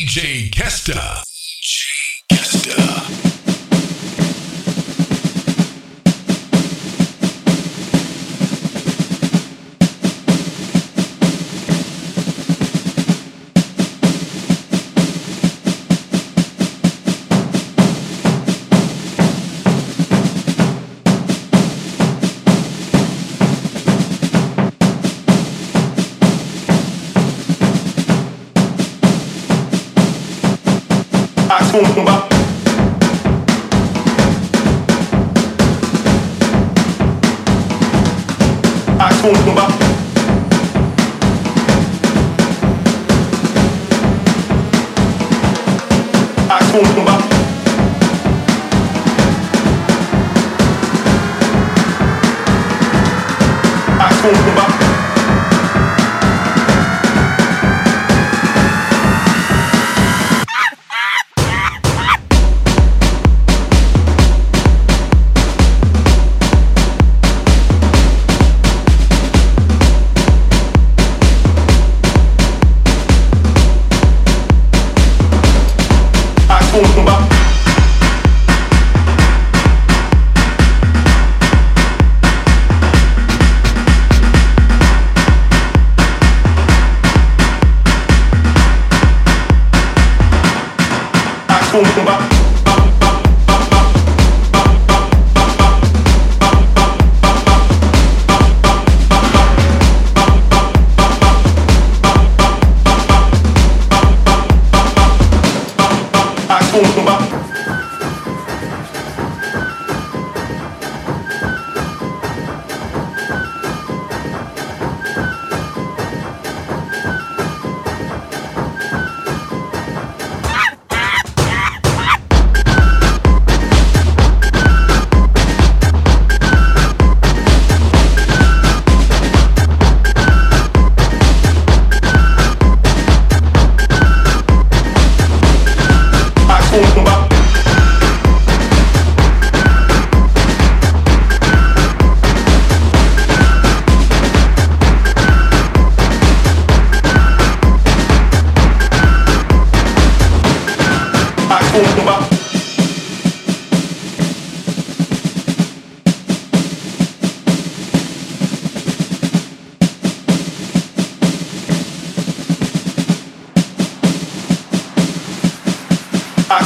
DJ Kesta.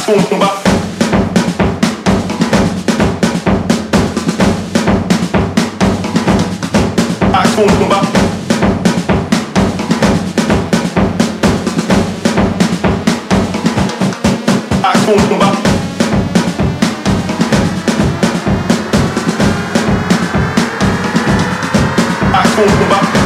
Macumba. Macumba. Macumba. Macumba.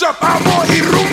marcha, vamos y rumbo.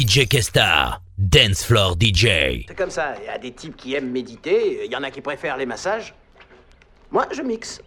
DJ Kesta, Dance Floor DJ. C'est comme ça, il y a des types qui aiment méditer, il y en a qui préfèrent les massages. Moi, je mixe.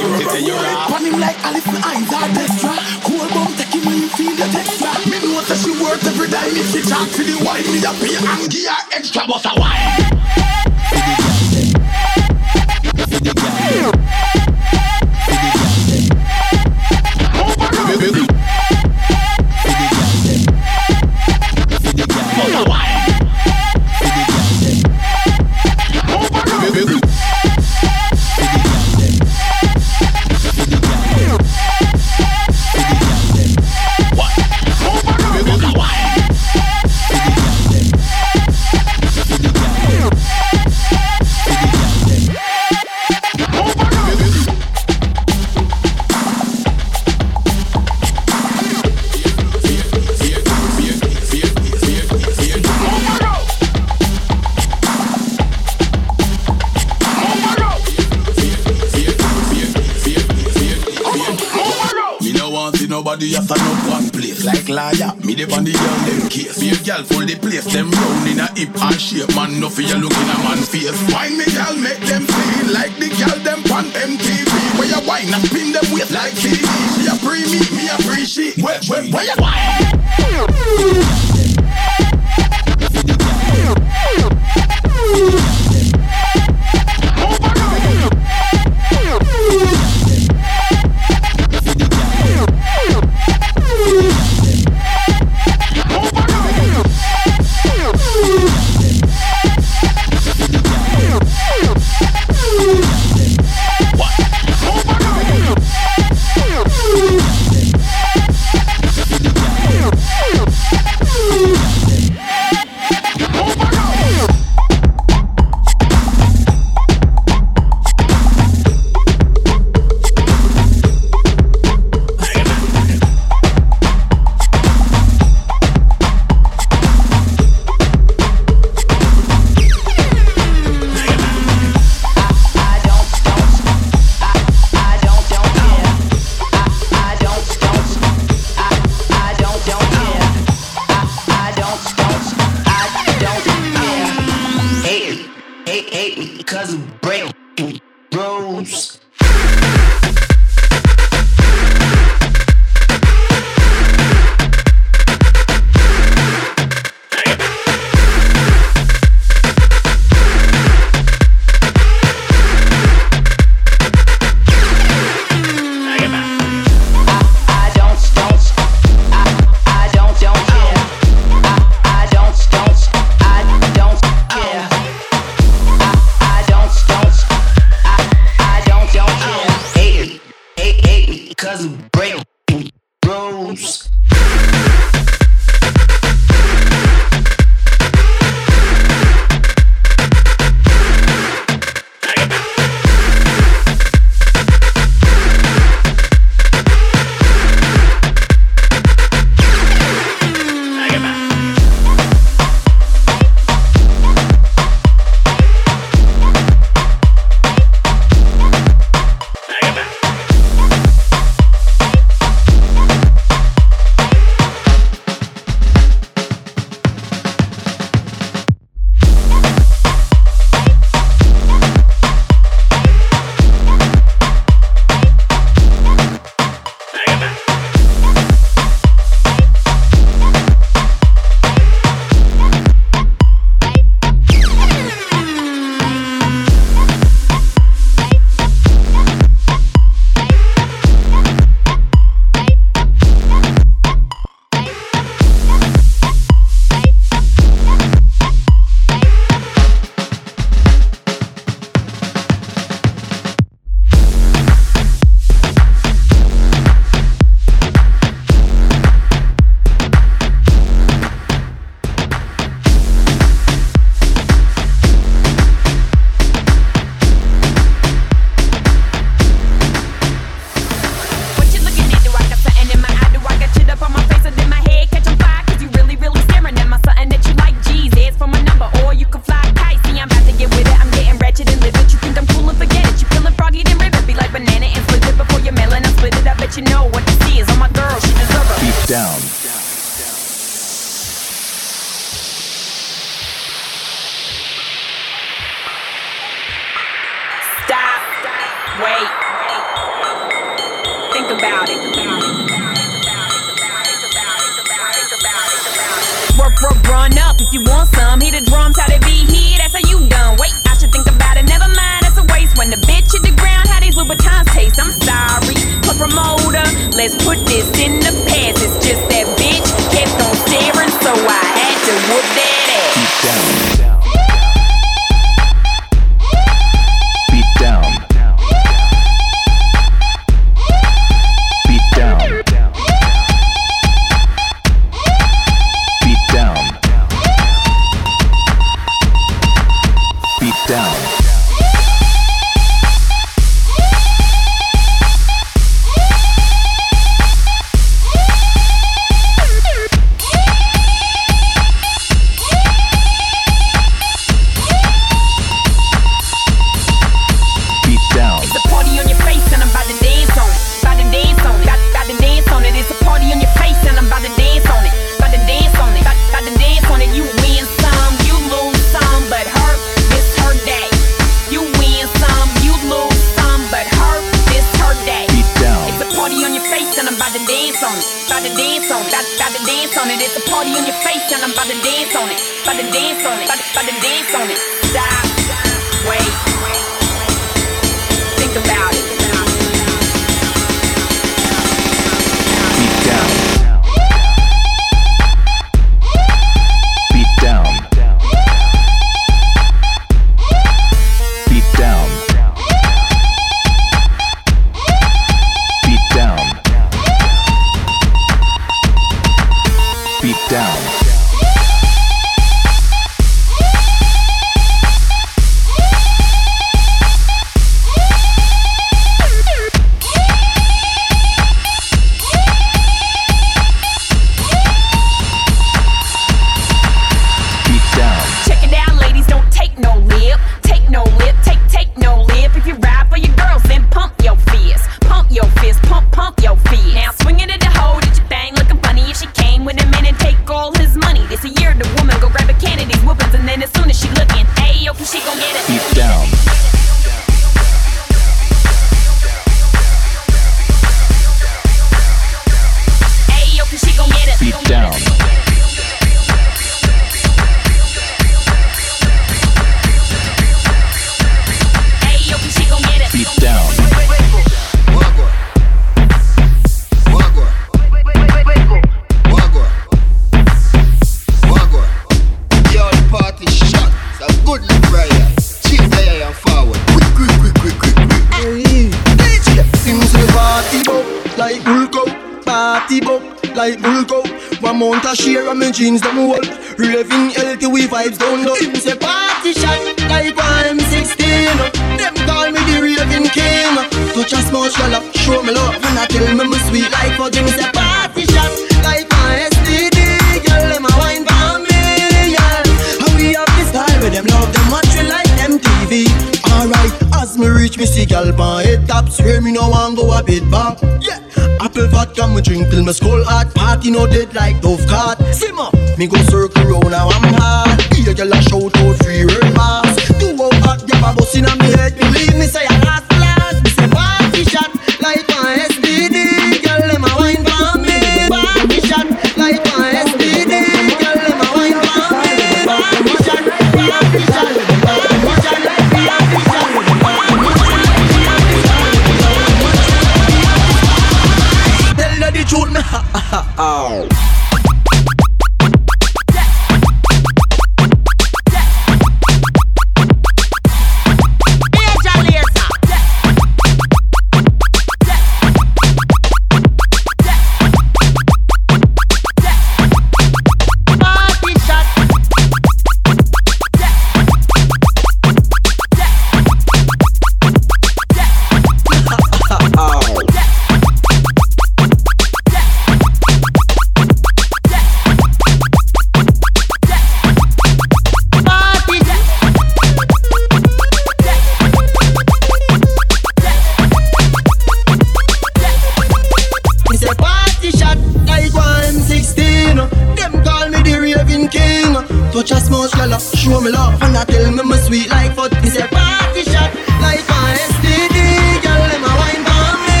up and I tell me my sweet like foot. It's a party shot like an STD. Girl, let my wine for me.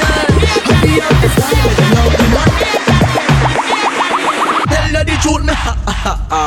Yeah, hurry up the style, you know the money. Tell her the truth, me ha ha ha.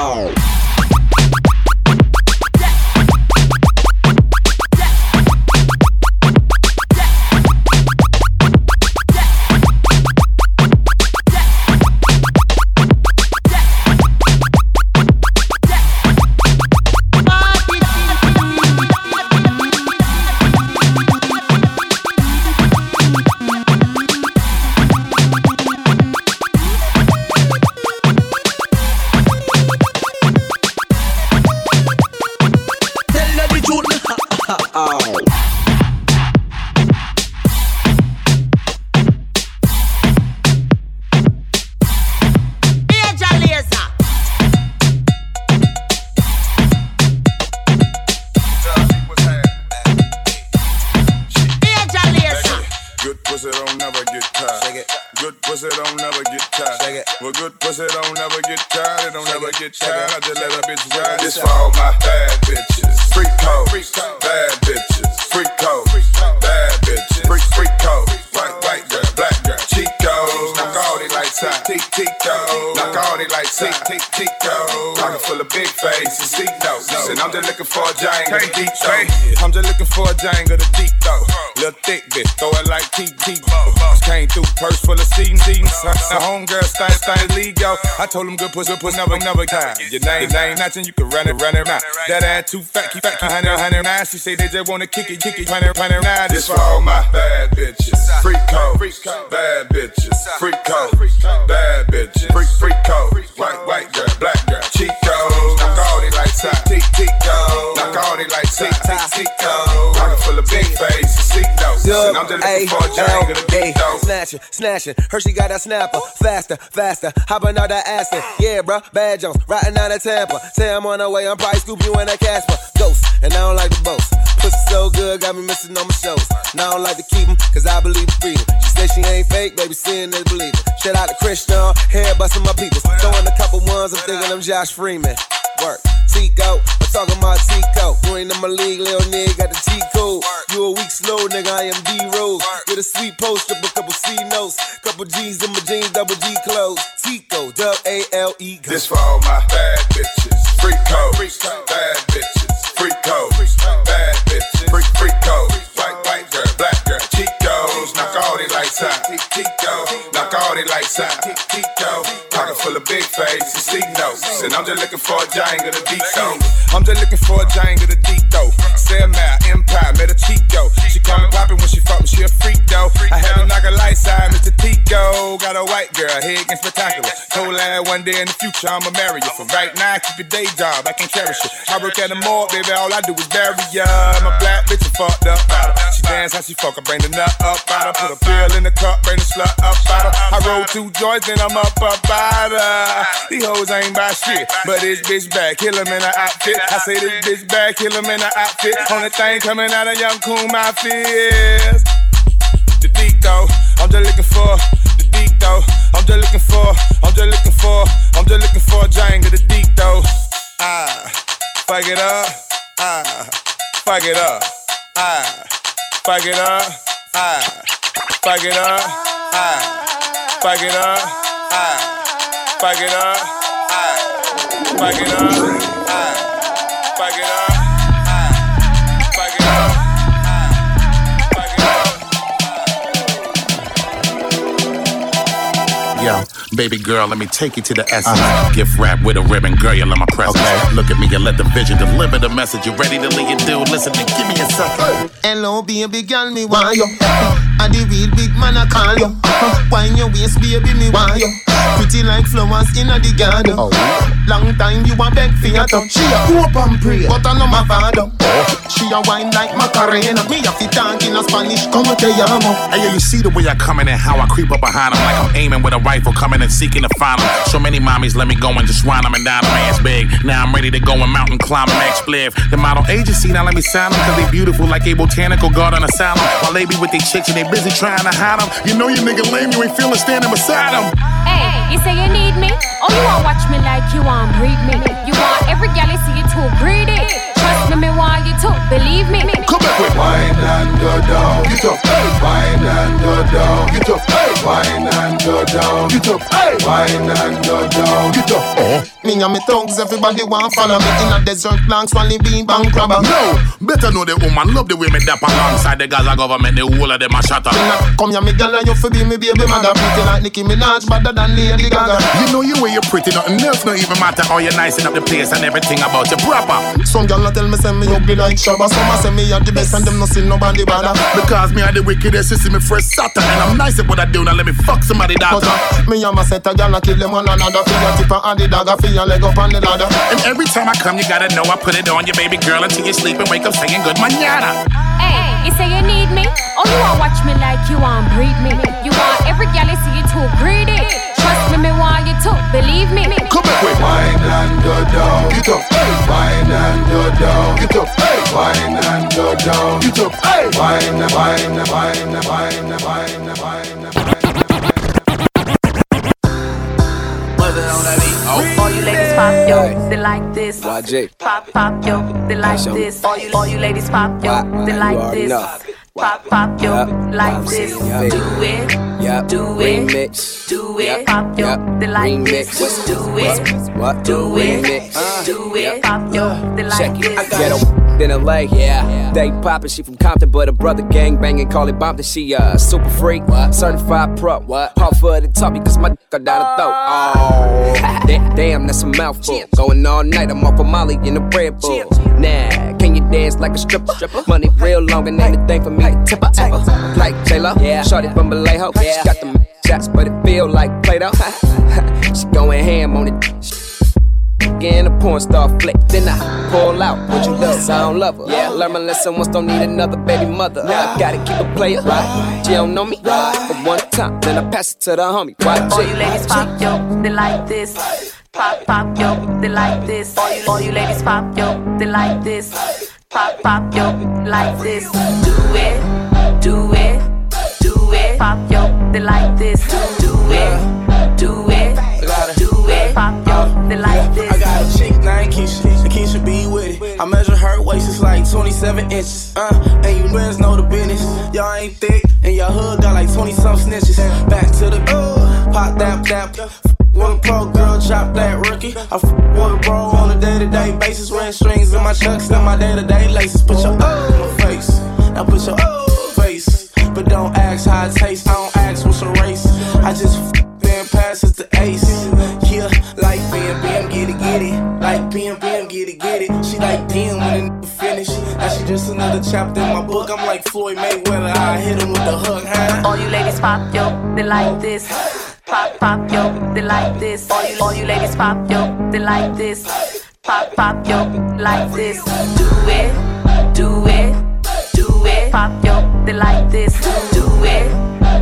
I told him good pussy, pussy, never, never time. Your name, name, nothing, you can run it, run it now. That ass too fat, keep fat, keep hundred, hundred nine. She say they just wanna kick it, kick it, hundred, hundred nine. This for all my bad bitches, freak code, bad bitches, freak code, bad bitches, freak, freak code, white, white girl, black girl, cheat codes, knock all out, tick, tick, go, knock all they lights out, tick, tick, go, pocket full of big faces, seat notes, and I'm just looking for a giant of the deep though. Snatching, snatching. Hershey got a snapper. Faster, faster. Hopping out that Aston. Yeah, bruh. Bad Jones. Riding out of Tampa. Say I'm on the way. I'm probably scoop you in a Casper. Ghost. And I don't like the boast. Pussy so good. Got me missing on my shows. And I don't like to keep 'em, Cause I believe in freedom. She say she ain't fake. Baby, seeing is believing. Shout out to Christian. Hair busting my people. Throwing a couple ones. I'm thinking I'm Josh Freeman. Work. Tico, I'm talking about Tico. You ain't in my league, little nigga, got the G code. You a weak slow nigga, I am D Rose. With a sweet post up, a couple C notes, couple G's in my jeans, double G clothes. Tico, dub A L E. This for all my bad bitches, freak code, bad bitches, freak code, bad bitches, freak freak code, white white girl, black girl, codes, knock all they lights out, code, knock all they lights out, cheat code, face big faces, notes, and I'm just looking for a giant of the deep though. I'm just looking for a giant of the deep though. Sam Mal, Empire, met a Chico. She call me poppin' when she fuck me, she a freak though. I had to knock a light side, Mr. Tico. Got a white girl, head getting spectacular. Told her one day in the future I'ma marry you. For right now, keep your day job, I can cherish it. I work at the mall, baby, all I do is bury ya. A black bitch, and fucked up out her. She dance how she fuck, I bring the nut up out her. Put a pill in the cup, bring the slut up out her. I roll two joints, then I'm up up out her. These hoes ain't buy shit, but this bitch back, kill him in her outfit. I say this bitch back, kill him in her outfit. Only thing coming out of young coon my fears. I'm just looking for the deep though. I'm just looking for, I'm just looking for, I'm just looking for a giant of the deep though. Ah, fuck it up. Ah, fuck it up. Ah, fuck it up. Ah, fuck it up. Ah, fuck it up. Ah, fuck it up. Ah, fuck it up. Ah, fuck it up. Yo, baby girl, let me take you to the essence. Gift wrap with a ribbon, girl, you love my presence. Look at me and let the vision deliver the message. You ready to lead it, dude? Listen and give me a second. Hello, baby girl, me want you. And the real big man I call you. Wine your waist, baby, me want you. Pretty like flowers in the garden. Oh. Long time you a beg for your touch. She a hope and pray, but I know my father. Oh. She a wine like Macarena. Me a fit talk in a Spanish, como te llamo. Hey, yo, you see the way I come in and how I creep up behind them like I'm aiming with a rifle, coming and seeking to find them. So many mommies let me go and just run them and down the man's big. Now I'm ready to go and mountain climb and explode. The model agency now let me sign them cause they beautiful like a botanical garden asylum. While they be with they chicks and they busy trying to hide them. You know you nigga lame, you ain't feeling standing beside them. Hey, you say you need me? Oh, you want watch me like you want breed me? You want every gal you see you too greedy? Trust me, me want you to believe me. Come back with Wine and go down, get up, hey. Wine and go down, get up, hey. Wine and go down, get up, hey. Wine and go down, get up. Oh. Me and me thugs, everybody want follow me in a desert long swally bean bank crabber. No, better know the woman love the way me dap alongside the Gaza government. The whole of them a shatter. Come here, me girl, and you fi be me baby mother. Pretty like Nicki Minaj, better than Lady Gaga. You know you way you're pretty, nothing else no even matter. How you nicing up the place and everything about you proper. Some girl a tell me say me ugly like Shabba. Some say me a the best and them no see nobody bother. Because me are the wickedest, you see me fresh Saturn And I'm nice at what I do, now let me fuck somebody daughter uh, Me and my set a girl and kill them one another. Your tip and the dagger, for your leg up on the ladder. And every time I come, you gotta know I put it on your baby girl until you sleep and wake up saying good manana. You say you need me? Oh, you want watch me like you want breed me? You want every gal you see you too greedy? Trust me, me want you to believe me. Come back with Wine and go down, get up, hey. Wine and go down, get up, hey. Wine and go down, get up, hey. Wine, wine, wine, wine, wine, wine, pop yo, they like this. Pop pop yo, they like this. All you all you ladies pop yo, they like this. Pop, pop yo like this. Do it. Yep. Do it. Remix. Do it. Yep. Pop your Yep. the like Remix. this. Do it. What? Do it. Remix. Do it. Pop yo the Check like it. this. Get a in LA, yeah. They poppin', she from Compton, but her brother gang banging, call it Bompton. She uh super freak, what? certified pro, what? Pop for the top because my dick got down the throat. Oh, Da- damn, that's a mouthful. Going all night, I'm off a Molly in the Red Bull. Nah, can you dance like a stripper? Money real long and ain't a thing for me to tip her ever. Like J-Lo, yeah. Shorty from Vallejo, yeah. She got them shots, but it feel like Play-Doh. she going ham on it. Again, a porn star flick. Then I pull out. What you do? I don't love her. Yeah, learn my lesson once. Don't need another baby mother. I gotta keep a player. Right? She don't know me. Right? But one time, then I pass it to the homie. Watch All it. you ladies pop yo, they like this. Pop pop yo, they like this. All you, all you ladies pop yo, they like this. Pop pop yo, like this. Do it, do it, do it. Pop yo, they like this. Do it, do it, do it. Pop yo, they like this. I got a chick named Keisha, and Keisha be with it. I measure her waist, it's like 27 inches. Uh, and you niggas know the business. Y'all ain't thick, and your hood got like 20 some snitches. Back to the pop that that. A pro girl, drop that rookie. I f a bro on a day to day basis. Wearing strings in my chucks, and my day to day laces. Put your oh my face. Now put your oh face. But don't ask how it tastes. I don't ask what's your race. I just f then pass it to ace. Yeah, like bam bam, get it, get it. Like bam bam, get it, get it. She like damn when the nigga finish. Now she just another chapter in my book. I'm like Floyd Mayweather. I hit him with the hook, huh? All you ladies pop yo, they like this. Pop pop yo, they like this. All you all you ladies pop yo, they like this. Pop pop yo, like this. Do it, do it, do it. Pop yo, they like this. Do it,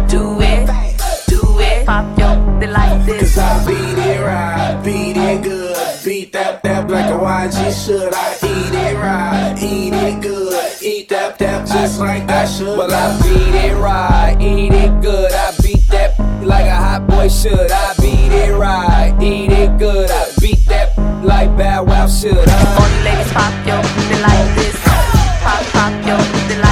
do it, do it. Pop yo, they like this. Cause I beat it right, beat it good. Beat that that black and YG should. I eat it right, eat it good. Eat that that just like I should. Well, I beat it right, eat it good. I beat that like a hot boy should. I beat it right, eat it good. I beat that like Bow Wow should. Uh. All you ladies pop yo, they like this. Pop pop yo, they like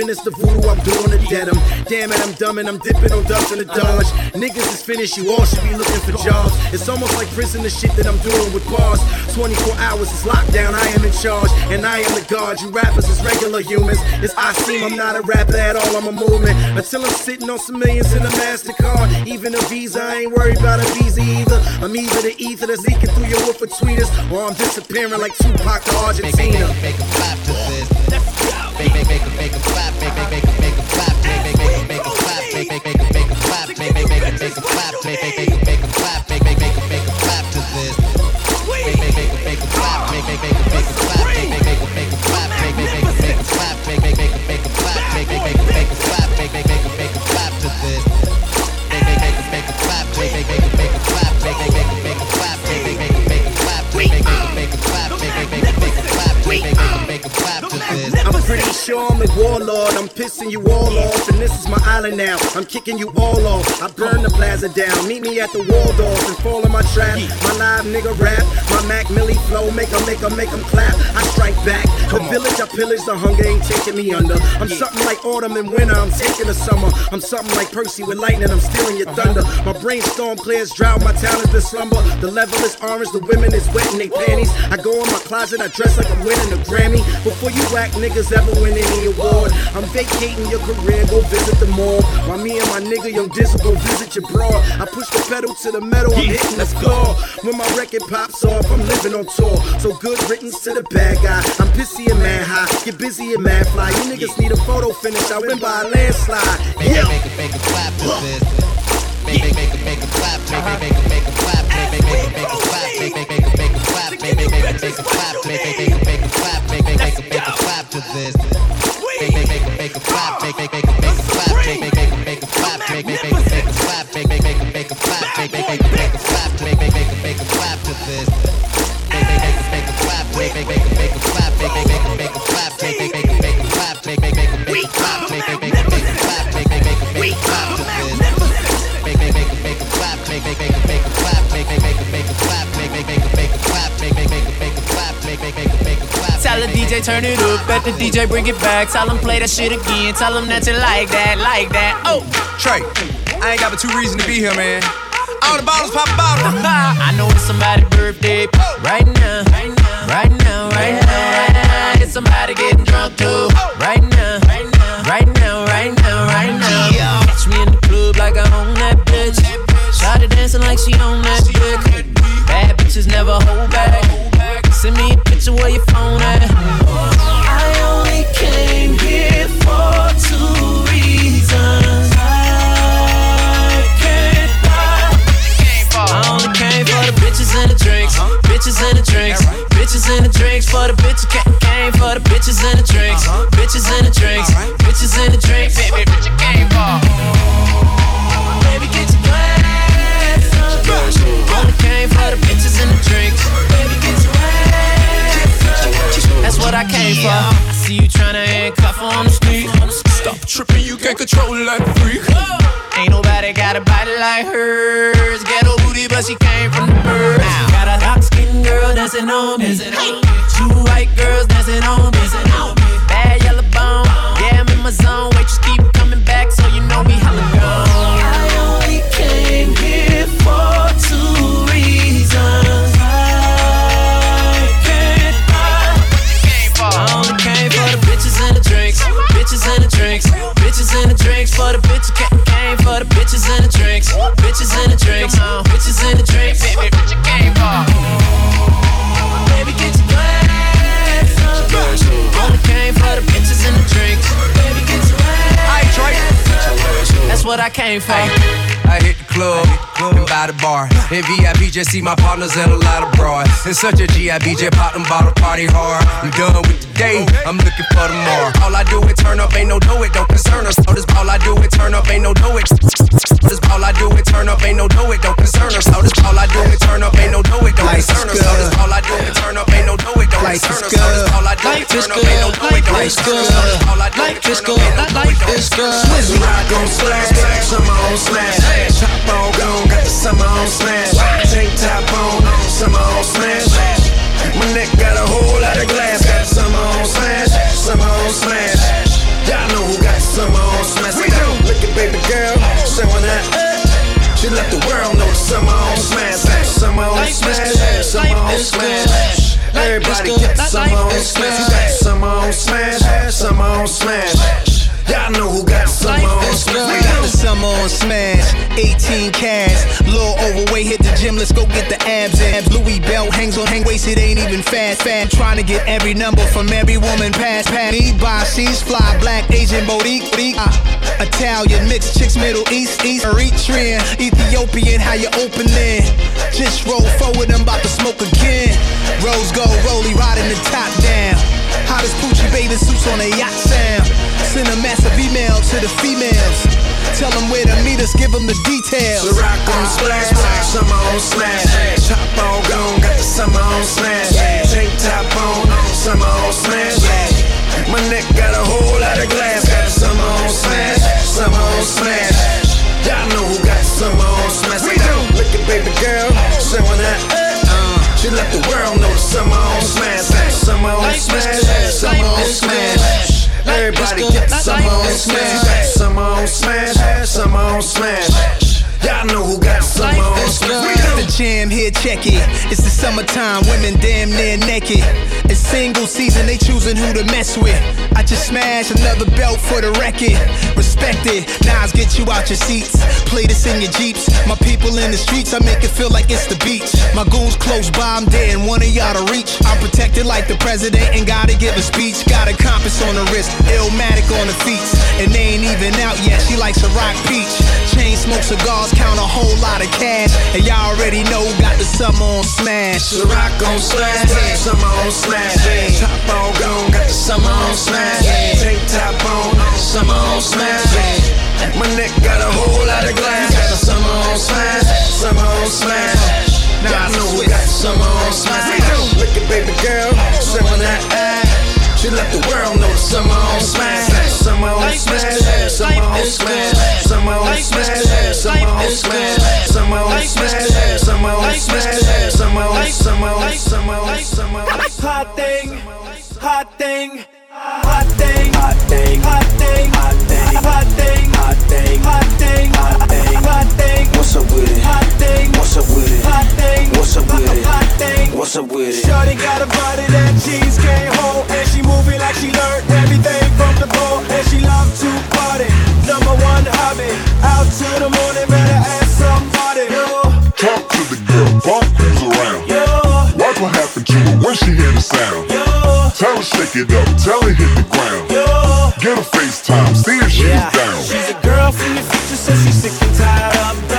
business, the voodoo, I'm doing the denim. Damn it, I'm dumb and I'm dipping on dubs in the dodge. Niggas is finished, you all should be looking for jobs. It's almost like prison, the shit that I'm doing with bars. 24 hours is lockdown, I am in charge, and I am the guard. You rappers is regular humans. It's I seem I'm not a rapper at all, I'm a movement. Until I'm sitting on some millions in a MasterCard. Even a Visa, I ain't worried about a Visa either. I'm either the ether that's leaking through your woofer tweeters, or I'm disappearing like Tupac to Argentina. Make a clap to this. Make make make a clap. Make make make make pretty sure I'm. I'm pissing you all off, and this is my island now. I'm kicking you all off. I burn the plaza down. Meet me at the Waldorf and fall in my trap. My live nigga rap, my Mac Millie flow, make em, make 'em, make 'em, clap. I strike back. The village I pillage, the hunger ain't taking me under. I'm something like autumn and winter. I'm taking the summer. I'm something like Percy with lightning. I'm stealing your thunder. My brainstorm clears drought. My talent is slumber. The level is orange. The women is wet in they panties. I go in my closet. I dress like I'm winning a Grammy. Before you whack niggas ever win any award, I'm vacating your career. Go visit the mall. While me and my nigga Young Dizzle go visit your broad. I push the pedal to the metal. I'm hitting the floor. When my record pops off, I'm living on tour. So good riddance to the bad guy. I'm pissy and mad high. Get busy and mad fly. You niggas need a photo finish. I win by a landslide. Make Yeah. a make a make a clap to this. Make make make a make a clap. Make make make a make a clap. Make make make a make a clap. Make make make a make a clap. Make make make a make a clap. Make make make a make a clap. Make make make a make a clap to this. Make make make make a clap. Make make make make a. DJ turn it up, bet the DJ bring it back. Tell him play that shit again. Tell him that you like that, like that. Oh, Trey, I ain't got but two reasons to be here, man. All the bottles pop a bottle. I know it's somebody's birthday right now, right now, right now, right now. It's somebody getting drunk too right now, right now, right now, right now, right now. Catch me in the club like I own that bitch. Shot dancing like she on that dick. Bad bitches never hold back. Send me a picture where your phone at. I only came here for two reasons. I can't lie. I only came for the bitches and the drinks. Bitches and the drinks. Bitches and the drinks. For the bitches came for the bitches and the drinks. Bitches and the drinks. Bitches and the drinks. What I came for. I see you tryna handcuff on the street. Stop tripping, you can't control that freak. Ain't nobody got a body like hers. Ghetto booty, but she came from the birds. Got a dark skinned girl dancing on me. Two white girls dancing on me. Bad yellow bone. Yeah, I'm in my zone. Wait, just keep coming back, so you know we hella gone. I only came here for two reasons. Bitches and the drinks. For the bitches ca- came for the bitches and the drinks. Bitches and the drinks. Bitches and the drinks. Baby, bitch, you came for. Baby, get your glass up. Only came for the bitches and the drinks. Baby, get your ass up. That's what I came for. I hit the club by the bar. In VIP, just see my partners and a lot of broad. It's such a GIB, just pop them bottle party hard. I'm done with the day, I'm looking for tomorrow. All I do is turn up, ain't no do it, don't concern us. So this all I do is turn up, ain't no do it. This all I do is turn up, ain't no do it, don't concern us. So this all I do is turn up, ain't no do it, don't Life is concern us. So this all I do is turn up, ain't no do it, don't Life concern is us. So this all I do is good. turn up, ain't no do it, don't Life is concern good. us. So this all I do Life is is turn up, good. ain't no do it, Life don't is concern good. us. When we ride on slash, on smash. Top on gone, got the summer on smash. Tank top on, summer on smash. My neck got a whole lot of glass, got summer on smash. Summer on smash. Y'all know who got summer on smash. We do. Look at baby girl, showing that. She let the world know the summer on smash. Summer on smash. Summer on smash. Everybody get summer on smash. Who got the summer on smash? Summer on smash. Y'all know who got summer on smash. Got the summer on smash, 18 cash. Little overweight, hit the gym, let's go get the abs. abs. Louis belt hangs on hang waist, it ain't even fast. Fat trying to get every number from every woman past. Pat me by she's fly, black Asian boutique, uh, Italian mixed chicks, Middle East, East Eritrean, Ethiopian. How you opening? Just roll forward, I'm about to smoke again. Rose gold, rolly, riding the top down. Hottest Pucci bathing suits on a yacht sound. Send a massive email to the females. Tell them where to meet us, give them the details. The rock on splash, summer on smash. Top on gone, got the summer on smash. Tank top on, summer on smash. My neck got a whole lot of glass, got the summer on smash. Summer on smash. Y'all know who got the summer on smash. We do. Look at baby girl, showing that. Uh, she let the world know the summer on smash. Summer on smash. Summer on smash. Everybody get summer on smash. Summer on smash. Summer on smash. Y'all know who got the summer on do. The jam here, check it. It's the summertime, women damn near naked. It's single season, they choosing who to mess with. I just smashed another belt for the record. Respect it, Nas get you out your seats. Play this in your jeeps. My people in the streets, I make it feel like it's the beach. My goons close by, I'm dead, and one of y'all to reach. I'm protected like the president and gotta give a speech. Got a compass on the wrist, illmatic on the feet. And they ain't even out yet, she likes a rock peach. Chain smoke cigars, count a whole lot of cash. And y'all already know, got the summer on smash. The rock on smash, summer on smash. Top on gone, got the summer on smash. Tank top on, summer on smash. My neck got a whole lot of glass, got the summer on smash. Summer on smash. Now I know who got the summer on smash. We. Look at baby girl, showing that ass. She let the world know the summer on smash. Summer on smash. Summer on smash. Summer on smash. Summer on smash. Summer on smash. Summer on smash. Summer on summer on summer on summer on Hot thing, hot thing, hot thing, hot thing, hot thing, hot thing, hot thing, hot thing, hot thing, hot thing, hot thing. What's up with it? Hot thing, What's up with it? hot thing, What's up with it? hot thing. What's up with it? Shorty got a body that cheese can't hold, and she moving like she learned everything from the ball, and she love to party. Number one hobby, out to the morning, better ask somebody. Yo, Talk to the girl, bump cruise around. yo, Watch what happened to her when she hear the sound. yo, Tell her shake it up, tell her hit the ground. yo. Get her FaceTime, see if she's down. She's a girl from the future, so she's sick and tired of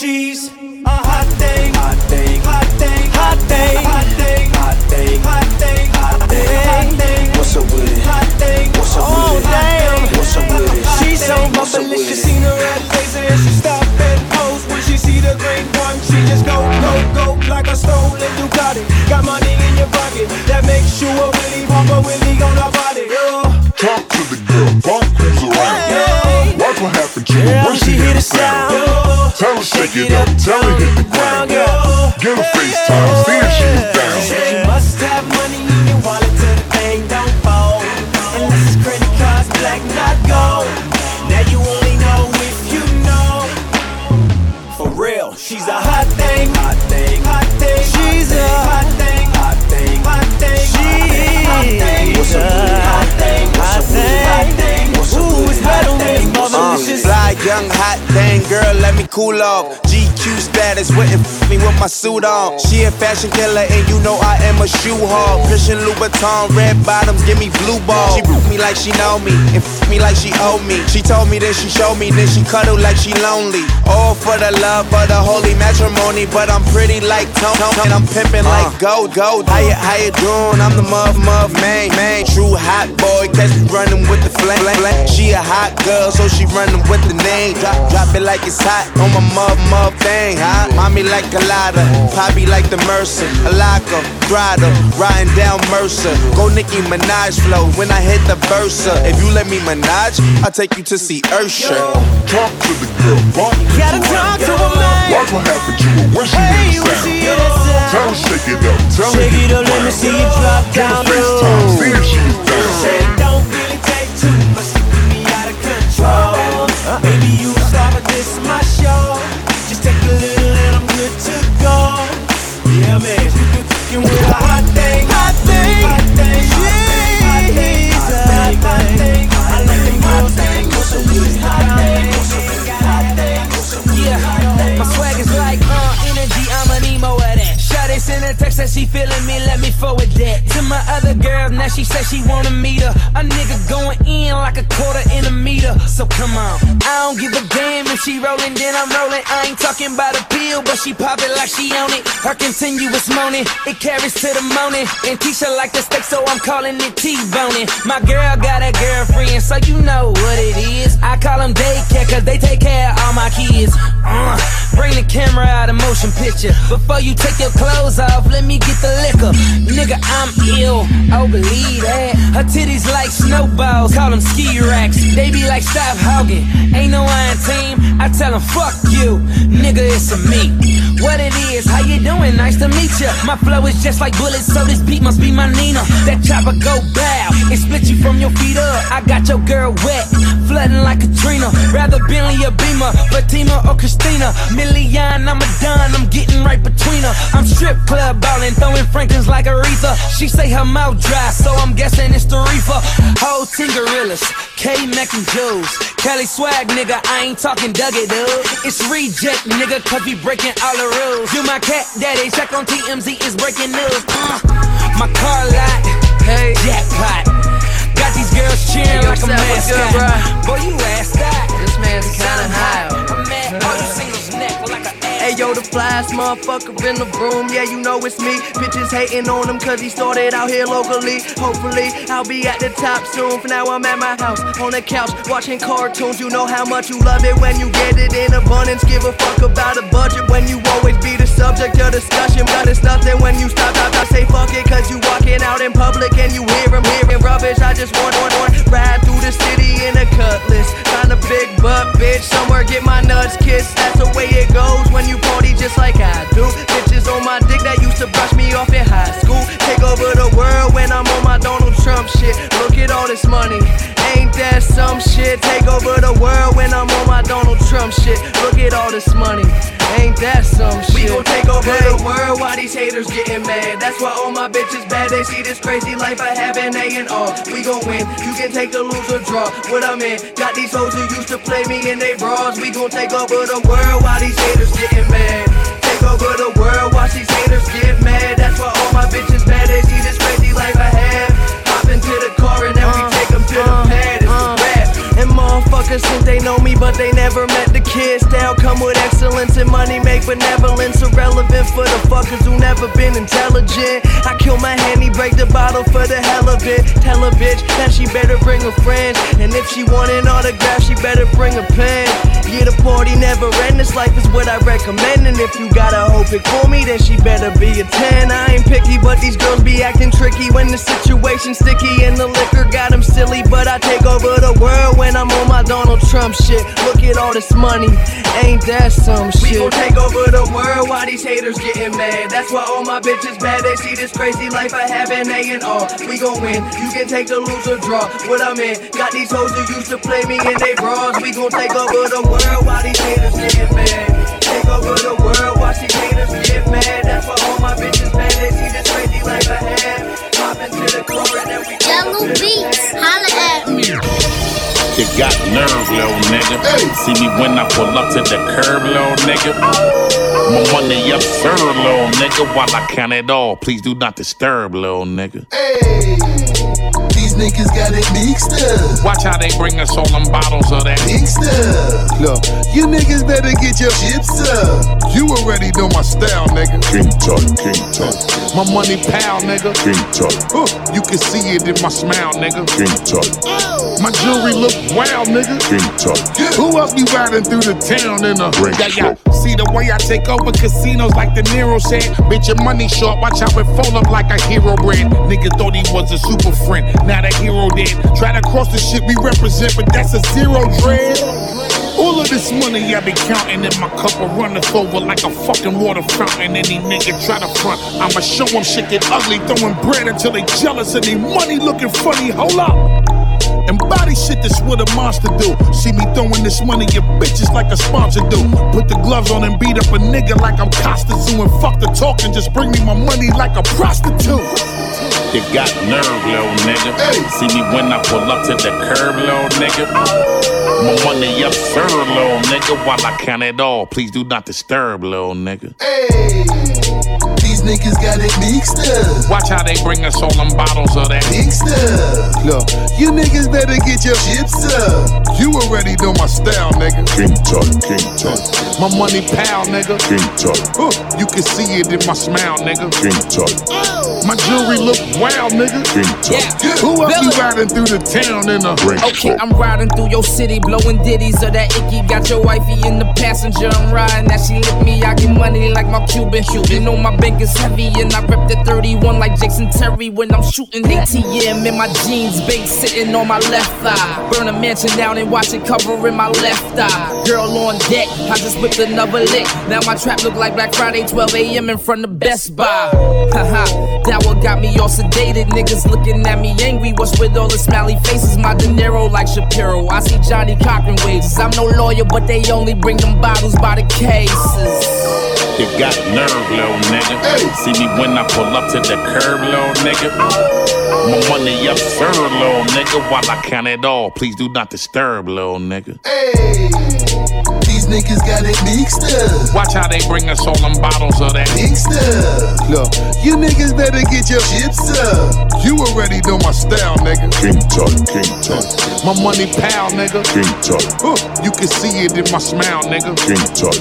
She's a hot thing, hot thing, hot thing, hot thing, hot thing, hot thing, hot thing, hot thing. What's up with it? Hot thing. What's up with it? Damn. What's up with it? She's so bubbly. She seen her red face and she stop and pose when she see the green one. She just go, go, go like a stolen Ducati. Got money in your pocket that makes you a Willy Papa Willy on her body. Girl. Talk to the girl, bump around. Hey. Watch what happens to her when she hit the sound. Tell her shake it up, tell her hit the ground. Get her FaceTime, see if she's down. You must have let me cool off. GQ status, wouldn't f me with my suit on. She a fashion killer, and you know I am a shoe hog. Christian Louboutin, red bottoms, give me blue balls. She book me like she know me, and f me like she owe me. She told me, then she showed me, then she cuddle like she lonely. All for the love, of the holy matrimony. But I'm pretty like Tone, and I'm pimping like uh. gold, gold. How you, how you doing? I'm the muff, muff, man, man. True hot boy, catch me running with the flame. She a hot girl, so she running with the name. Drop, drop it like it's hot on my muff, muff thing. thing, huh? Mommy like Colada, Poppy like the Mercer, Alaka, Grotto, riding down Mercer. Go Nicki Minaj flow when I hit the Versa. If you let me Minaj, I'll take you to see Ursha. Talk to the girl, Gotta talk to her, man. Watch what happened to her when she Hey, hit the sound. hit the sound. Tell her shake it up, tell Shake get it up, let me see you drop down low. see if she's down. Said don't really take too much to put me out of control. Uh-uh. Baby, you So good. That she feeling me, let me forward that. To my other girls, now she said she wanna meet her. A nigga going in like a quarter in a meter. So come on, I don't give a damn if she rolling, then I'm rolling. I ain't talking about a pill, but she pop it like she own it. Her continuous moaning, it carries to the morning. And Tisha like the steak, so I'm calling it T-boning. My girl got a girlfriend, so you know what it is. I call them daycare, cause they take care of all my kids. Uh, bring the camera out of motion picture. Before you take your clothes off, let me get the liquor. Nigga, I'm ill. Oh, believe that. Her titties like snowballs, call them ski racks. They be like, stop hogging. Ain't no iron team. I tell them, fuck you. Nigga, it's a me. What it is, how you doing? Nice to meet ya. My flow is just like bullets, so this beat must be my Nina. That chopper go bow and split you from your feet up. I got your girl wet, flooding like Katrina. Rather Bentley or Beamer, Fatima or Christina. Million, I'm a don, I'm getting right between her. I'm strip club ballin', throwing Franklins like Aretha. She say her mouth dry, so I'm guessing it's the reefer. Whole team gorillas, K Mac and Joes. Kelly swag, nigga, I ain't talking Dougie, dude. It's reject, nigga, cause we breaking all the rules. You my cat daddy, check on TMZ, it's breaking news. Uh, my car lot, hey, jackpot. Got these girls cheering Hey, like a good, mascot. Boy, you ass that. This man's kinda high. I'm mad, all you singles neck like a Hey yo, the flyest motherfucker in the room, yeah, you know it's me. Bitches hating on him cause he started out here locally. Hopefully, I'll be at the top soon. For now, I'm at my house, on the couch, watching cartoons. You know how much you love it when you get it in abundance. Give a fuck about a budget when you always be the subject of discussion. But it's nothing when you stop, stop, stop, say fuck it cause you walking out in public and you hear him hearing rubbish. I just want, want, want, ride through the city in a cutlass. Big butt bitch, somewhere get my nuts kissed. That's the way it goes when you party just like I do. Bitches on my dick that used to brush me off in high school. Take over the world when I'm on my Donald Trump shit. Look at all this money. Ain't that some shit? Take over the world when I'm on my Donald Trump shit. Look at all this money. Ain't that some shit? We gon' take over the world while these haters getting mad. That's why all my bitches bad. They see this crazy life I have in A and R. We gon' win. You can take the lose or draw. What I'm in. Got these hoes who used to play me in they bras. We gon' take over the world while these haters getting mad. Take over the world, watch these haters get mad. That's why all my bitches motherfuckers they know me, but they never met the kid. Style come with excellence and money make benevolence irrelevant for the fuckers who never been intelligent. I kill my handy, break the bottle for the hell of it. Tell a bitch that she better bring a friend. And if she want an autograph, she better bring a pen. Yeah, the party never end. This life is what I recommend. And if you got a whole pick for me, then she better be a 10. I ain't picky, but these girls be acting tricky when the situation's sticky and the liquor got them silly. But I take over the world when I'm on my Donald Trump shit. Look at all this money, ain't that some shit? We gon' take over the world while these haters getting mad. That's why all my bitches bad. They see this crazy life I have in A and R. We gon' win. You can take the loser draw. What I'm in. Got these hoes who used to play me in they bras. We gon' take over the world while these haters getting mad. Take over the world, watch these haters get mad. That's why all my bitches mad. They see this crazy life I have. Hop into the car and then we Yellow beats, holla at me. You got nerve, little nigga. See me when I pull up to the curb, little nigga. My money, yes, sir, little nigga. While I count it all, please do not disturb, little nigga. These niggas got it mixed up. Watch how they bring us all them bottles of that. Mixed up. Look, you niggas better get your chips up. You already know my style, nigga. King Tut, King Tut. My money pal, nigga. King Tut. Uh, you can see it in my smile, nigga. King Tut. My jewelry look wild, nigga. King Tut. Who else be riding through the town in a Yeah, yeah. See the way I take over casinos like the Nero said. Bitch, your money short. Watch how it fold up like a hero brand. Nigga thought he was a super friend. Now the hero dead. Try to cross the shit we represent, but that's a zero dread. All of this money I be counting in my cup will run us over like a fucking water fountain. Any nigga try to front, I'ma show them shit get ugly, throwing bread until they jealous and they money looking funny. Hold up. And body shit, that's what a monster do. See me throwing this money at bitches like a sponsor do. Put the gloves on and beat up a nigga like I'm Costa Zoo. And fuck the talking, just bring me my money like a prostitute. You got nerve, little nigga. See me when I pull up to the curb, little nigga. My money up, sir, little nigga. While I count it all, please do not disturb, little nigga. These niggas got it mixed up. Watch how they bring us all them bottles of that. Mixed up. Look, you niggas better get your chips up. You already know my style, nigga. King Tut, King Tut. My money pal, nigga. King Tut. Uh, you can see it in my smile, nigga. King Tut. My jewelry look wild, nigga. King Tut. Who else be riding through the town in a Okay, I'm riding through your city, blowing ditties of that icky. Got your wifey in the passenger, I'm riding that she lick me. I get money like my Cuban. You know my bank is heavy, and I rep the 31 like Jason Terry when I'm shooting ATM in my jeans, bait sitting on my left thigh. Burn a mansion down and watch it covering my left eye. Girl on deck, I just whipped another lick. Now my trap look like Black Friday, 12 a.m. in front of Best Buy. Haha, that what got me all sedated. Niggas looking at me angry. What's with all the smiley faces? My De Niro like Shapiro. I see Johnnie Cochran wages. I'm no lawyer, but they only bring them bottles by the cases. You got nerve, little nigga. See me when I pull up to the curb, little nigga. My money up, sir, little nigga. While I count it all, please do not disturb, little nigga. Hey, these niggas got it mixed up. Watch how they bring us all them bottles of that. Mixed up. Look, you niggas better get your chips up. You already know my style, nigga. King Tut, King Tut. My money pal, nigga. King Tut. Uh, you can see it in my smile, nigga. King Tut.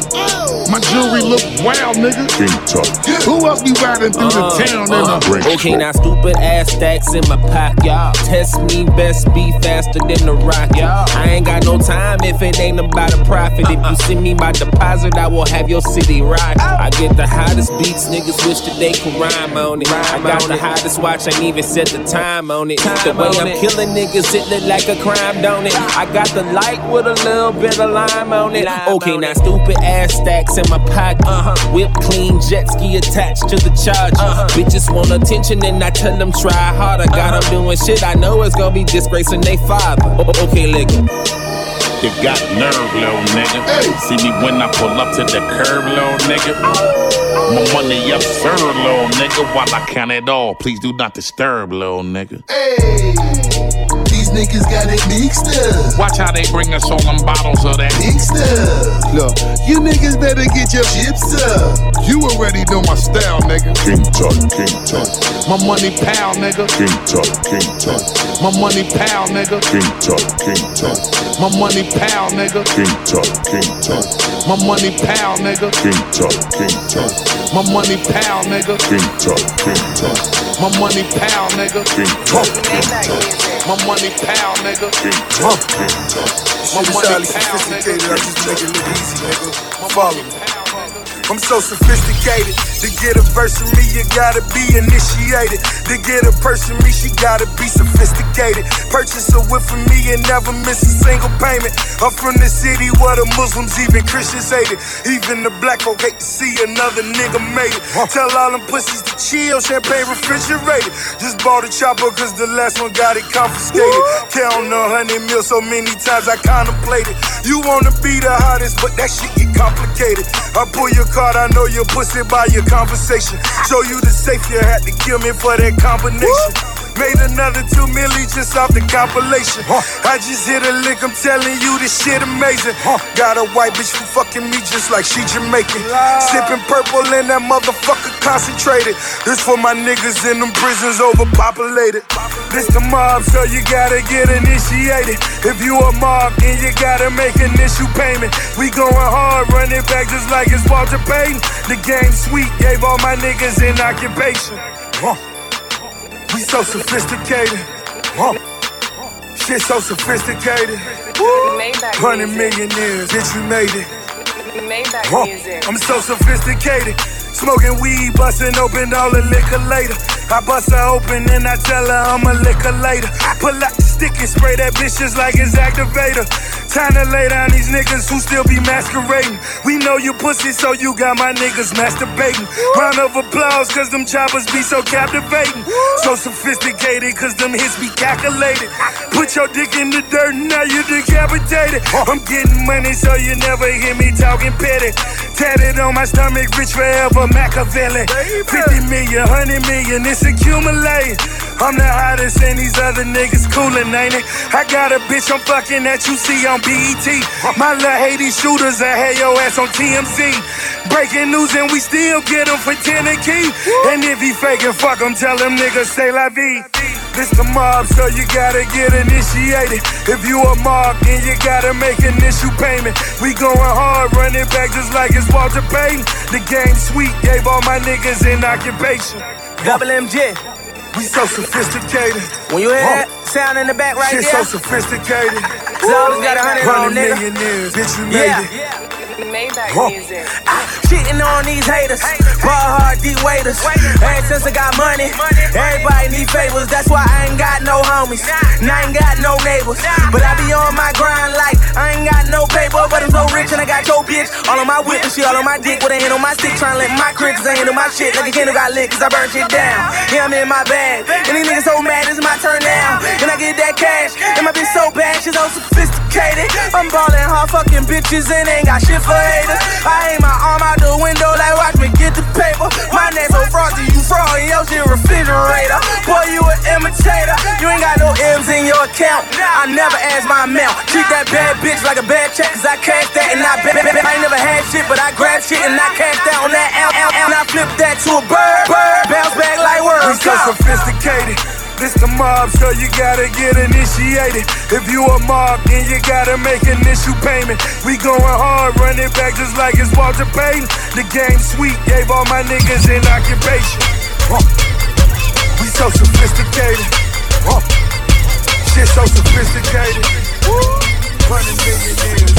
My jewelry look wild, nigga. King Tut. Who else be riding through the town in a Okay, now stupid ass stacks in my pocket. Test me, best be faster than the rocket. I ain't got no time if it ain't about a profit. If you send me my deposit, I will have your city rock. I get the hottest beats, niggas wish that they could rhyme on it. I got the hottest watch, ain't even set the time on it. The way I'm killing niggas, it look like a crime, don't it? I got the light with a little bit of lime on it. Okay, now stupid ass stacks in my pocket. Uh-huh. Whip clean, jet ski attached to the charger. Uh-huh. Bitches want attention and I tell them try harder. Got them uh-huh. doing shit I know it's gonna be disgracing they father. O- Okay, nigga. You got nerve, little nigga. See me when I pull up to the curb, little nigga. My money up, sir, little nigga. While I count it all, please do not disturb, little nigga. These niggas got it mixed up. Watch how they bring us all them bottles of that. Mixed up. Look, you niggas better get your chips up. You already know my style, nigga. King Tut, King Tut. My money pal, nigga. King Tut, King Tut. My money pal, nigga. King Tut, King Tut. My money pal, nigga. King Tut, King Tut. My money pal, nigga. King Tut, King Tut. My money pal, nigga. King Tut, King Tut. My money pal, nigga. King Tut, King Tut. My money pal, nigga. King Tut, King Tut. My Shit is money highly pal, sophisticated. I nigga. just make it look easy, nigga. Follow me. I'm so sophisticated. To get a verse from me, you gotta be initiated. To get a person me, she gotta be sophisticated. Purchase a whip from me and never miss a single payment. I'm from the city where the Muslims, even Christians hate it. Even the black folk hate to see another nigga made it. Tell all them pussies to chill, champagne refrigerated. Just bought a chopper cause the last one got it confiscated. Count a hundred mil so many times I contemplated. You wanna be the hottest, but that shit get complicated. I pull your card, I know your pussy by your conversation. Show you the safe, you had to kill me for that combination. Made another two milli just off the compilation. I just hit a lick, I'm telling you this shit amazing. Got a white bitch from fucking me just like she Jamaican. Sipping purple and that motherfucker concentrated. This for my niggas in them prisons overpopulated. This the mob, so you gotta get initiated. If you a mob, then you gotta make an issue payment. We going hard, running back just like it's Walter Payton. The game sweet, gave all my niggas in occupation. Huh. We so sophisticated. Huh. Shit so sophisticated. Hundred millionaires, bitch, you made it. Huh. I'm so sophisticated. Smoking weed, busting open all the liquor later. I bust her open and I tell her I'm a liquor later. Pull out the stick and spray that bitch just like it's activator. Time to lay down these niggas who still be masquerading. We know you pussy, so you got my niggas masturbating. Round of applause, cause them choppers be so captivating. So sophisticated, cause them hits be calculated. Put your dick in the dirt, now you decapitated. I'm getting money, so you never hear me talking petty. Tatted on my stomach, rich forever, Machiavelli. 50 million, 100 million, it's accumulating. I'm the hottest and these other niggas coolin', ain't it? I got a bitch I'm fucking that you see on BET. My little Haiti shooters that had your ass on TMZ. Breaking news and we still get him for 10 a key. And if he faking, fuck him, tell them niggas say la vie. This the mob, so you gotta get initiated. If you a mob, then you gotta make initial payment. We going hard, running back just like it's Walter Payton. The game sweet, gave all my niggas in occupation. Double MJ. We so sophisticated. When you hear that sound in the back right Shit there, so sophisticated. So always got a hundred on, nigga. millionaires, bitch, you made Yeah. it. Maybach Huh. music. Ah, Shitting on these haters, ball hard, deep waiters. Ever since I got money, everybody need favors. That's why I ain't got no homies, and I ain't got no neighbors. But I be on my grind like I ain't got no paper, but I'm so rich and I got your bitch. All on my whip and shit, all on my dick with a hand on my stick, trying to let my crib, cause I handle my shit like a candle got lit, cause I burn shit down. Yeah, I'm in my bag, and these niggas so mad, it's my turn now. And I get that cash, and my bitch so bad, she's so sophisticated. I'm ballin' hard, fucking bitches, and ain't got shit for haters. I aim my arm out the window, like watch me get the paper. My neck so frosty, you fraud in your shit refrigerator. Boy, you an imitator. You ain't got no M's in your account. I never ask my amount. Treat that bad bitch like a bad check, cause I cash that and I bet. I ain't never had shit, but I grab shit and I cash that on that L, and I flip that to a bird. Bird, bounce back like words. We so sophisticated. This the mob, so you gotta get initiated. If you a mob, then you gotta make an issue payment. We going hard, running back just like it's Walter Payton. The game sweet, gave all my niggas in occupation. Huh. We so sophisticated. Huh. Shit so sophisticated. Hundred millionaires,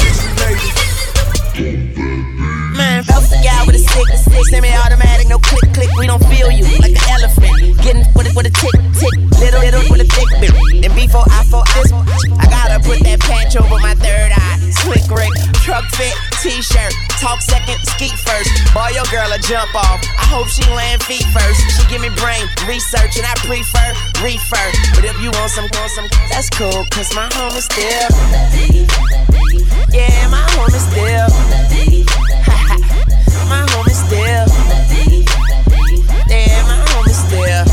Fuck the guy with a stick, semi-automatic, no click, click. We don't feel you like the elephant. Getting with it with a tick, tick, little, little with a thick bit. And before I fall this, I gotta put that patch over my third eye. Slick Rick, truck fit, t-shirt, talk second, skeet first. Boy, your girl a jump off. I hope she land feet first. She give me brain research, and I prefer refer. But if you want some, want some, that's cool, cause my home is still. Yeah, my home is still. my home is still. Yeah, my home is still.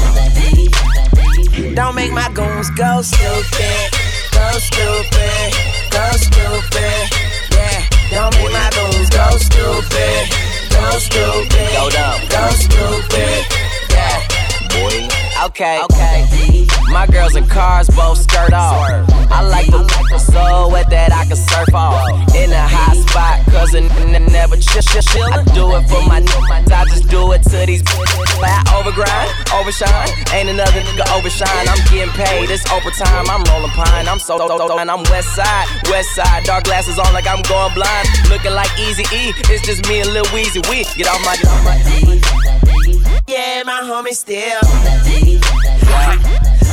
Don't make my goons go stupid. Go stupid. Go stupid. Yeah, don't make my goons go stupid. Go stupid. Go dumb. Go stupid. Yeah, boy. Okay, okay. My girls in cars both skirt off. I like the these bitches. I overgrind, overshine. Ain't another nigga overshine. I'm getting paid, it's overtime. I'm rolling pine, I'm so, so, so, and I'm west side, west side. Dark glasses on like I'm going blind. Looking like Easy E, it's just me and Lil Weezy. We get off my, get off my. Yeah, my homie still.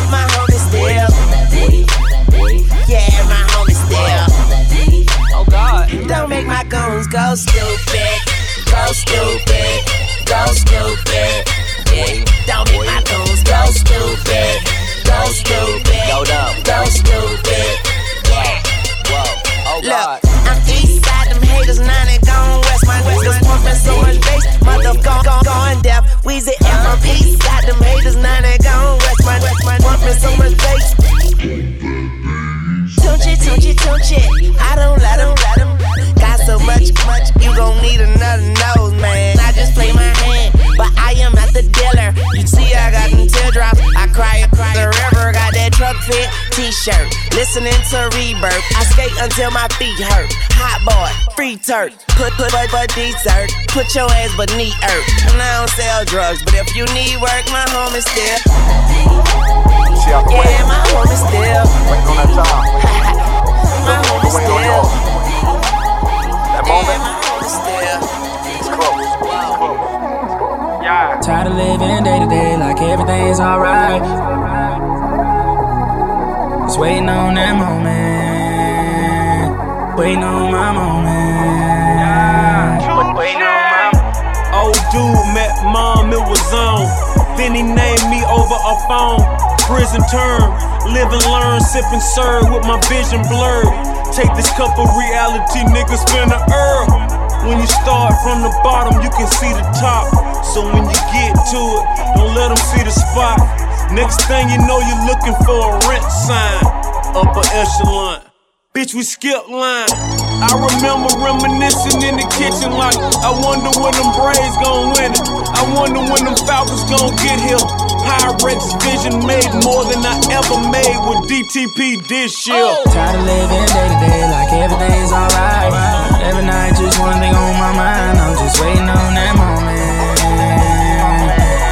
My homie still. Yeah, my homie still. Oh God. Don't make my goons go stupid. Go stupid. Go stupid. Yeah, don't make my goons go stupid. Go stupid. Go dumb. Go stupid. Yeah. Whoa. Oh God. Look, I'm east side, them haters, now they gone west. My niggas pumping so much bass, mother gone, gone, gone deaf. Weezy F from east side, them haters, now they gone west. My, west, my pumping so much bass. Tunechi, Tunechi, Tunechi. I don't let them, let them so much, much, you gon' need another nose, man. I just play my hand, but I am not the dealer. You see, I got them teardrops, I cry, I cry the river. Got that truck fit t-shirt, listening to rebirth. I skate until my feet hurt. Hot boy, free turk, put put put but dessert. Put your ass beneath earth. And I don't sell drugs, but if you need work, my home is still. Yeah, my home is still. my home is still y'all. Moment. My home is still. It's close. It's close. Yeah. Tired of living day to day like everything's alright. Just waiting on that moment. Waiting on my moment. Waiting on my Old dude met mom, it was on. Then he named me over a phone. Prison term, live and learn, sip and serve with my vision blurred. Take this cup of reality, niggas finna earn. When you start from the bottom, you can see the top. So when you get to it, don't let them see the spot. Next thing you know, you're looking for a rent sign. Upper echelon. Bitch, we skip line. I remember reminiscing in the kitchen like, I wonder when them Braves gon' win it. I wonder when them Falcons gon' get here. Pyrex vision made more than I ever made with DTP this year. Oh. Tired of living day to day like everything's alright. Every night, just one thing on my mind. I'm just waiting on that moment.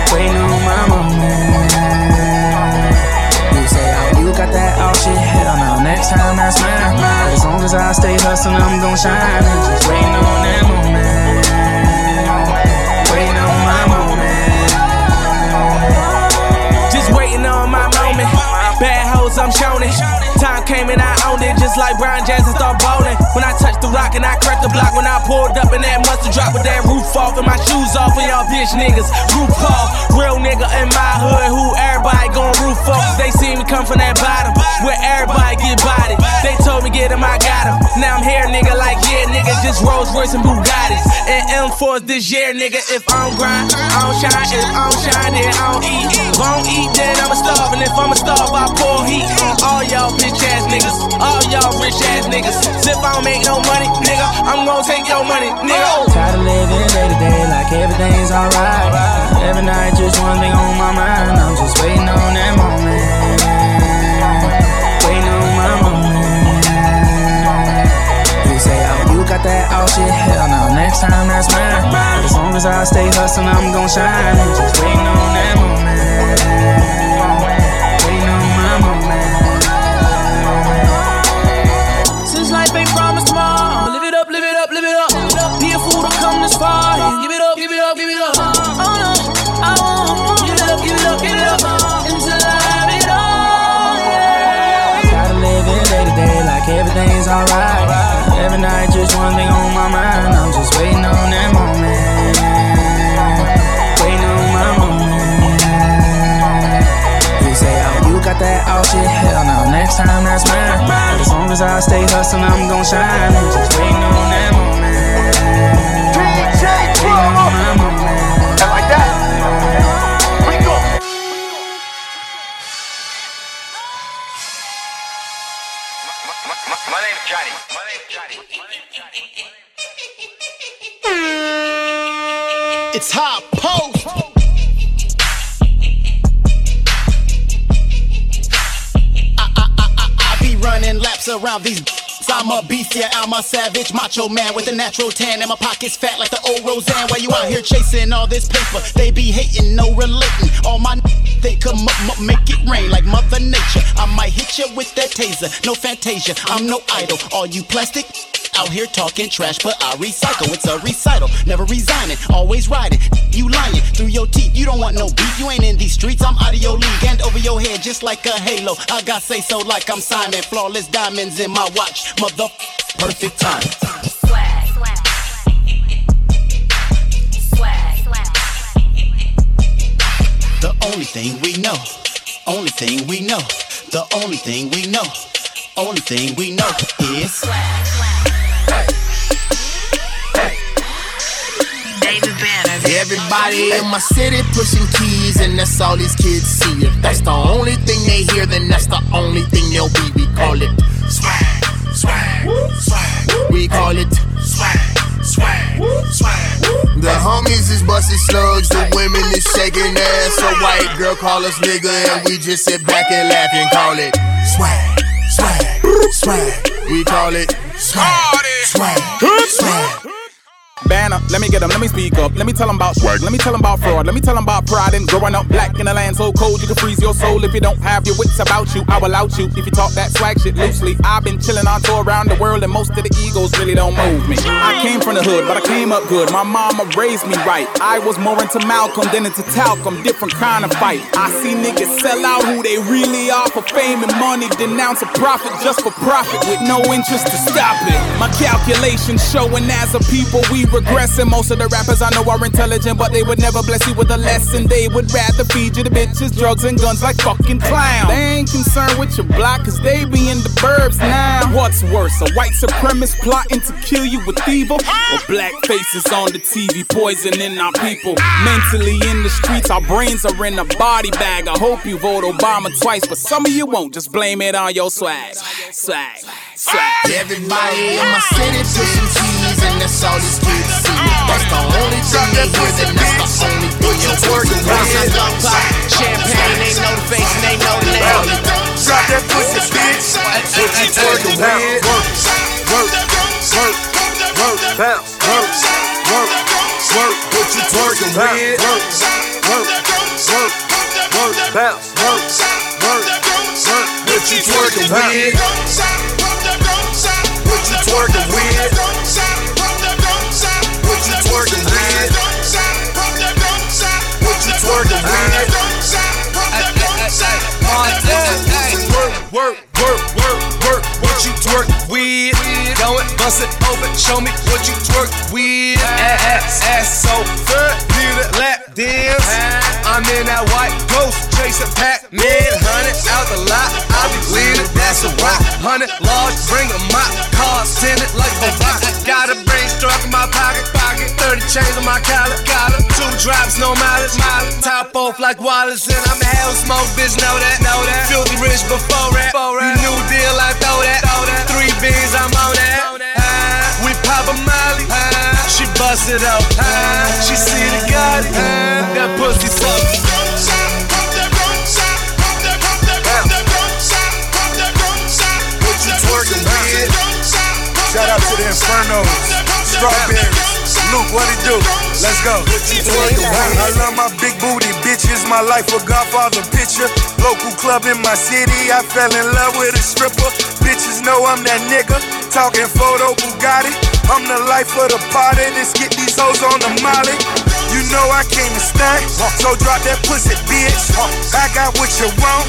Waiting on my moment. You say, oh, you got that all shit. Hell no, next time that's mine. As long as I stay hustling, I'm gon' shine. Just waiting on that moment. Bad I'm showing. Time came and I owned it, just like Brian Jackson start bowling. When I touched the rock and I cracked the block, when I pulled up and that mustard drop with that roof off and my shoes off, and y'all bitch niggas roof off. Real nigga in my hood, who everybody gon' roof off. They see me come from that bottom, where everybody get bodied. They told me get him, I got him. Now I'm here, nigga, like yeah, nigga, just Rolls Royce and Bugattis. And M4s this year, nigga. If I don't grind, I don't shine. If I don't shine, then I don't eat. If I don't eat, then I'ma starve. And if I'ma starve, I pour heat all y'all bitch ass niggas. All y'all rich ass niggas. If I don't make no money, nigga, I'm gonna take your money, nigga. Tired of living day to day like everything's alright. Every night, just one thing on my mind. I'm just waiting on that moment. Waiting on my moment. You say, oh, you got that all shit. Hell no, next time that's mine. As long as I stay hustling, I'm gon' shine. Just waiting on that moment. Time that's mine. As long as I stay hustling, I'm gon' shine. And just waiting on that moment. DJ Drama. Like that. We go. My name's Johnny. My name's Johnny. It's hot post. Running laps around these. I'm a beast, yeah, I'm a savage macho man with a natural tan and my pockets fat like the old Roseanne. While you out here chasing all this paper, they be hating, no relating. All my n- they come up, up, make it rain like Mother Nature. I might hit you with that taser, no fantasia. I'm no idol. All you plastic out here talking trash, but I recycle. It's a recital, never resigning, always riding. You lying through your teeth. You don't want no beef. You ain't in these streets. I'm out of your league and over your head just like a halo. I got say so like I'm Simon. Flawless diamonds in my watch, mother. Perfect time. The only thing we know, only thing we know, the only thing we know, only thing we know is. Everybody in my city pushing keys, and that's all these kids see. If that's the only thing they hear, then that's the only thing they'll be. We call it swag, swag, swag. We call it swag, swag, swag. The homies is busting slugs, the women is shaking ass. A white girl call us nigga, and we just sit back and laugh and call it swag, swag, swag, We call it swag, swag, swag. Banner, let me get them, let me speak up. Let me tell them about swag, let me tell them about fraud. Let me tell them about pride and growing up black in a land so cold you can freeze your soul. If you don't have your wits about you, I will out you. If you talk that swag shit loosely, I've been chilling on tour around the world and most of the egos really don't move me. I came from the hood, but I came up good. My mama raised me right. I was more into Malcolm than into talcum, different kind of fight. I see niggas sell out who they really are for fame and money, denounce a profit just for profit with no interest to stop it. My calculations showing as a people we regressing. Most of the rappers I know are intelligent, but they would never bless you with a lesson. They would rather feed you the bitches, drugs, and guns like fucking clowns. They ain't concerned with your block, cause they be in the burbs now. What's worse, a white supremacist plotting to kill you with evil? Or black faces on the TV poisoning our people? Mentally in the streets, our brains are in a body bag. I hope you vote Obama twice, but some of you won't. Just blame it on your swag. Swag. Swag. Everybody in my city pushing that's all these kids see. That's the only thing they hear, and that's the only thing you're working with. Young pop, champagne, know the face know the name. Drop that pussy, bitch. What you twerking with? Work, work, work, work, bounce, work, work, work. What you twerking with? Work, work, work, work, bounce, work, work, work. What you twerking with? What you twerking with? Bust it open. Show me what you twerk with. Ass, ass so good. Need a lap dance. I'm in that white ghost chasing Pac-Man. Hundred out the lot. I be leaning. That's a rock. Hundred large. Bring a mop. Chains on my collar. Collar. Two drops, no mileage. Mileage. Top off like Wallace and I'm a hell smoke. Bitch, know that. Know that. Filthy rich before that. You new deal, I throw that. Three beans, I'm on that. Ah, we pop a molly. Ah, she bust it out. Ah, she see the Gotti. Ah, that pussy so. What you twerking with? Shout out to the Infernos, Strawberries, Luke, what it do? Let's go. I love my big booty bitches, my life a Godfather picture. Local club in my city, I fell in love with a stripper. Bitches know I'm that nigga, talking photo Bugatti. I'm the life of the party, let's get these hoes on the molly. You know I came to stunt, so drop that pussy, bitch. I got what you want,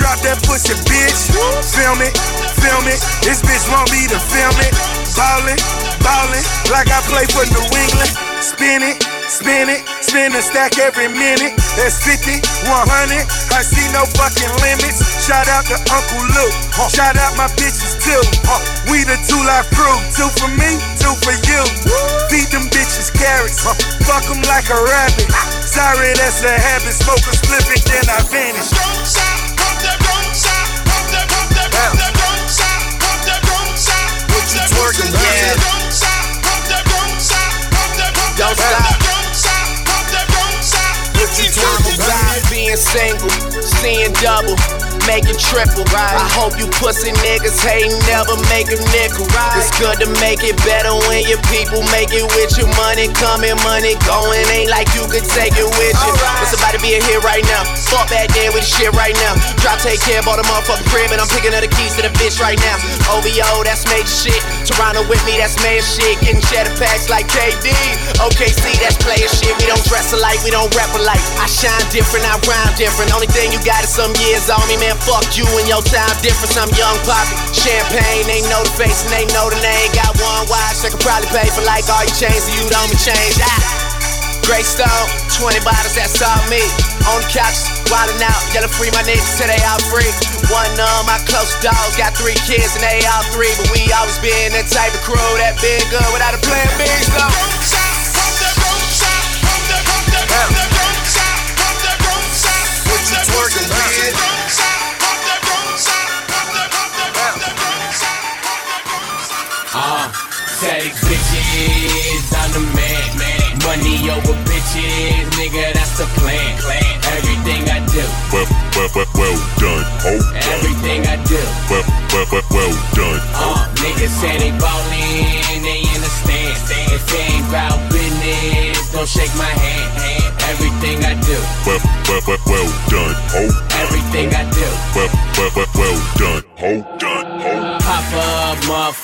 drop that pussy, bitch. Film it, film it, this bitch want me to film it. Ballin', ballin', like I play for New England. Spin it, spin it, spin a stack every minute. That's 50, 100, I see no fucking limits. Shout out to Uncle Luke, shout out my bitches too. We the two life crew, two for me, two for you. Feed them bitches carrots, fuck them like a rabbit. Sorry, that's a habit, smoke a split it, then I vanish. What you twerking with? Don't stop. What you twerking with? Being single, seeing double, making triple. I hope you pussy niggas hate never make a nickel. It's good to make it better when your people make it with your Money coming, money going. Ain't like you could take it with you. It's about to be a hit right now. Fuck back there with shit right now. Drop, take care, bought the motherfucking crib, and I'm picking up the keys to the bitch right now. OVO, that's major shit. Toronto with me, that's major shit. Getting cheddar packs like KD. OKC, that's player shit. We don't dress alike, we don't rap alike. I shine different, I rhyme different. Only thing you got is some years on me, man. Fuck you and your time difference. I'm young poppy. Champagne, they know the face and they know the name. Got one watch, I could probably pay for like all your chains, so you don't be change. Ah. Grey Stone, 20 bottles, that's all me. On the couch, wildin' out, yelling free my niggas till they all free. One of my close dogs got three kids and they all three, but we always been that type of crew that been good without a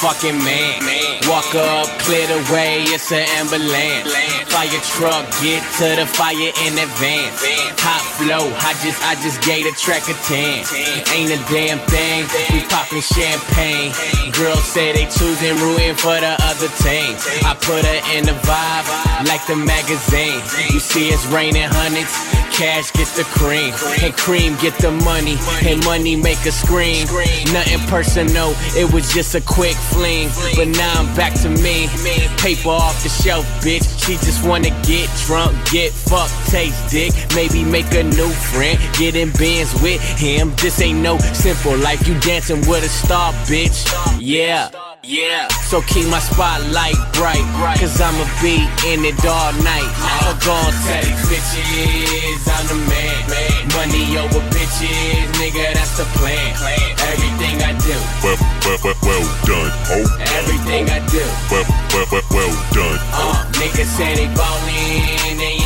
motherfucking man. Walk up, clear the way, it's an ambulance. Fire truck, get to the fire in advance. Hot flow, I just, I just gave the track a 10. Ain't a damn thing, we popping champagne. Girls say they choosing, rooting for the other team. I put her in the vibe, like the magazine. You see it's raining hundreds, cash get the cream. And cream get the money, and money make a scream. Nothing personal, it was just a quick fling. But now I'm back to me. Paper off the shelf, bitch. She just wanna get drunk, get fucked, taste dick. Maybe make a new friend, get in bands with him. This ain't no simple life. You dancing with a star, bitch. Yeah. Yeah, so keep my spotlight bright, cause I'ma be in it all night. Gon' tell these bitches I'm the man. Money over bitches, nigga, that's the plan. Everything I do, Well, well, well, well done. Oh, everything I do. well, well, well, well done. Uh, niggas say they ballin', they in the stands.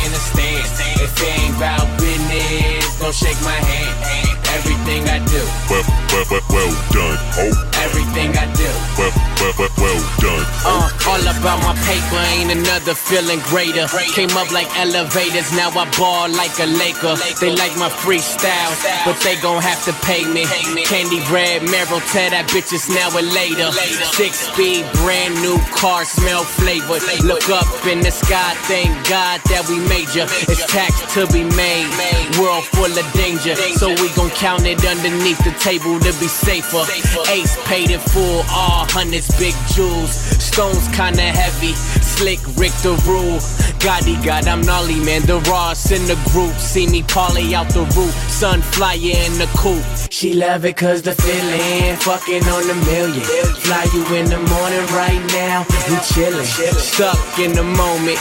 If it ain't about business, don't shake my hand. Everything I do, Well, well, well, well done. Oh, everything I do. well, well, well, well done. Uh, all about my paper, ain't another feeling greater. Came up like elevators, now I ball like a Laker. They like my freestyle, but they gon' have to pay me. Candy red Meryl, tell that bitch it's now or later. Six speed, brand new car, smell flavored. Look up in the sky, thank God that we major. It's tax to be made, world full of danger. So we gon' count it underneath the table to be safer. Ace paid in full, all hundreds, big jewels. Stones kinda heavy, slick Rick the rule. Gotti God, I'm gnarly man, the Ross in the group. See me parlay out the roof, sun flyer in the coop. She love it cause the feeling, fucking on a million. Fly you in the morning right now, we chillin'. Stuck in the moment.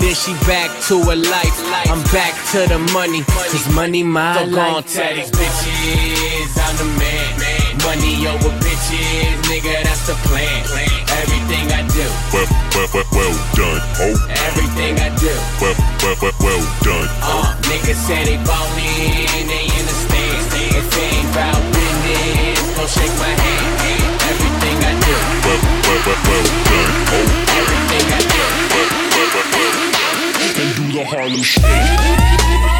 Then she back to her life. I'm back to the money, cause money my so life. So tell these bitches I'm the man. Money over bitches, nigga, that's the plan. Everything I do, Well, well, well, well done. Oh, everything I do. well, well, well, well done. Uh, niggas say they ballin', they in the stands. If it ain't about business, don't shake my hand. Everything I do, Well, well, well, well done. Oh, everything I do. well, well, well, well. done. and do the Harlem shake.